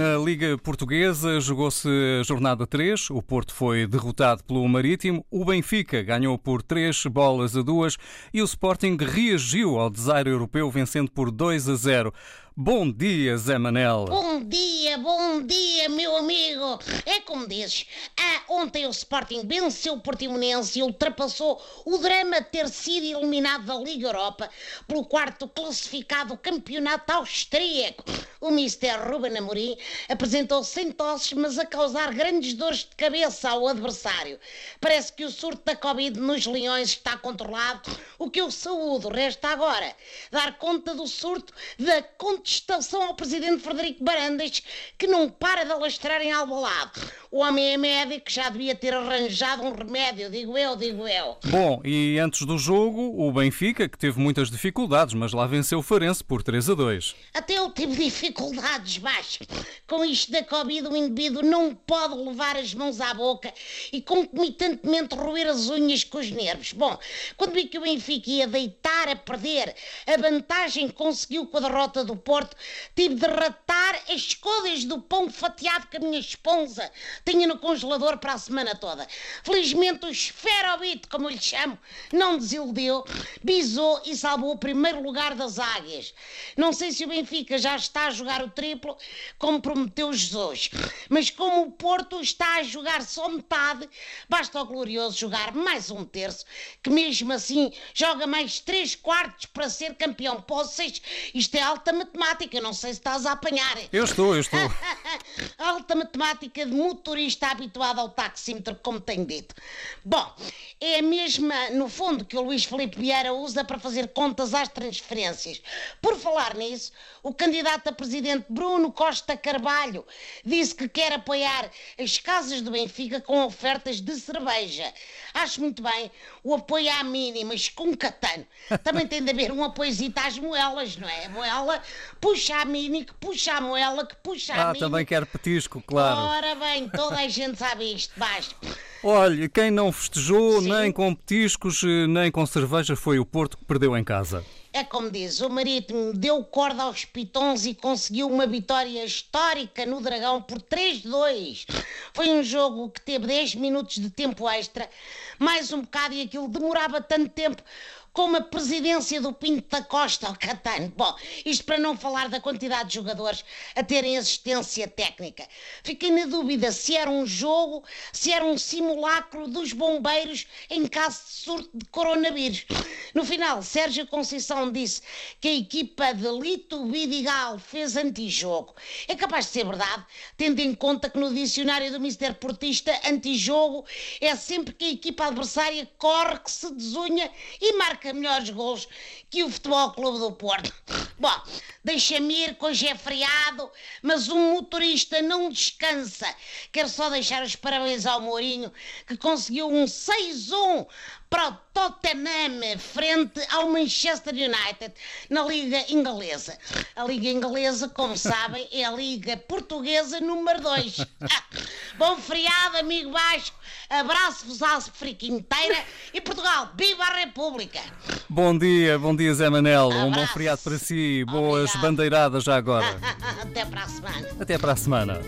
Na Liga Portuguesa jogou-se a jornada 3. O Porto foi derrotado pelo Marítimo. O Benfica ganhou por 3 bolas a 2 e o Sporting reagiu ao desaire europeu vencendo por 2 a 0. Bom dia, Zé Manel. Bom dia, bom dia, meu amigo. É como dizes, ah, ontem o Sporting venceu o Portimonense e ultrapassou o drama de ter sido eliminado da Liga Europa pelo quarto classificado campeonato austríaco. O Mister Ruben Amorim apresentou-se sem tosses, mas a causar grandes dores de cabeça ao adversário. Parece que o surto da Covid nos Leões está controlado, o que eu saúdo. Resta agora dar conta do surto da contestação ao presidente Frederico Barandas, que não para de alastrar em Albalade. O homem é médico, já devia ter arranjado um remédio, digo eu, digo eu. Bom, e antes do jogo, o Benfica, que teve muitas dificuldades, mas lá venceu o Farense por 3 a 2. Até eu tive dificuldades, baixo. Com isto da Covid, o indivíduo não pode levar as mãos à boca e concomitantemente roer as unhas com os nervos. Bom, quando vi que o Benfica ia deitar a perder a vantagem conseguiu com a derrota do Porto, tive de ratar as escodas do pão fatiado que a minha esposa tinha no congelador para a semana toda. Felizmente o esferobite, como eu lhe chamo, não desiludiu, bisou e salvou o primeiro lugar das águias. Não sei se o Benfica já está a jogar o triplo, como prometeu Jesus, mas como o Porto está a jogar só metade, basta ao glorioso jogar mais um terço, que mesmo assim joga mais três quartos para ser campeão. Pô, isto é alta matemática, não sei se estás a apanhar. Eu estou, eu estou. alta matemática de motorista habituado ao taxímetro, como tenho dito. Bom, é a mesma, no fundo, que o Luís Felipe Vieira usa para fazer contas às transferências. Por falar nisso, o candidato a presidente Bruno Costa Carvalho disse que quer apoiar as casas do Benfica com ofertas de cerveja. Acho muito bem o apoio à mínimas com catano. Também tem de haver um apoiozito às moelas, não é? A moela puxa a mini, que puxa a moela, que puxa a Ah, mini. também quer petisco, claro. Ora bem, toda a gente sabe isto, basta. Olha, quem não festejou Sim. nem com petiscos, nem com cerveja foi o Porto que perdeu em casa. É como diz, o Marítimo deu corda aos pitons e conseguiu uma vitória histórica no Dragão por 3-2. Foi um jogo que teve 10 minutos de tempo extra, mais um bocado e aquilo demorava tanto tempo como a presidência do Pinto da Costa ao Catano. Bom, isto para não falar da quantidade de jogadores a terem assistência técnica. Fiquei na dúvida se era um jogo, se era um simulacro dos bombeiros em caso de surto de coronavírus. No final, Sérgio Conceição disse que a equipa de Lito Vidigal fez antijogo. É capaz de ser verdade, tendo em conta que no dicionário do Mister Portista, antijogo é sempre que a equipa adversária corre, que se desunha e marca melhores gols que o Futebol Clube do Porto. Bom, deixa-me ir que hoje é feriado, mas um motorista não descansa. Quero só deixar os parabéns ao Mourinho, que conseguiu um 6-1 para o Tottenham frente ao Manchester United na Liga Inglesa. A Liga Inglesa, como sabem, é a Liga Portuguesa número 2. Bom feriado, amigo Vasco. Abraço-vos à África inteira e Portugal, viva a República! Bom dia, bom dia, Zé Manel. Abraço. Um bom feriado para si. Obrigado. Boas bandeiradas já agora. Até para a semana. Até para a semana.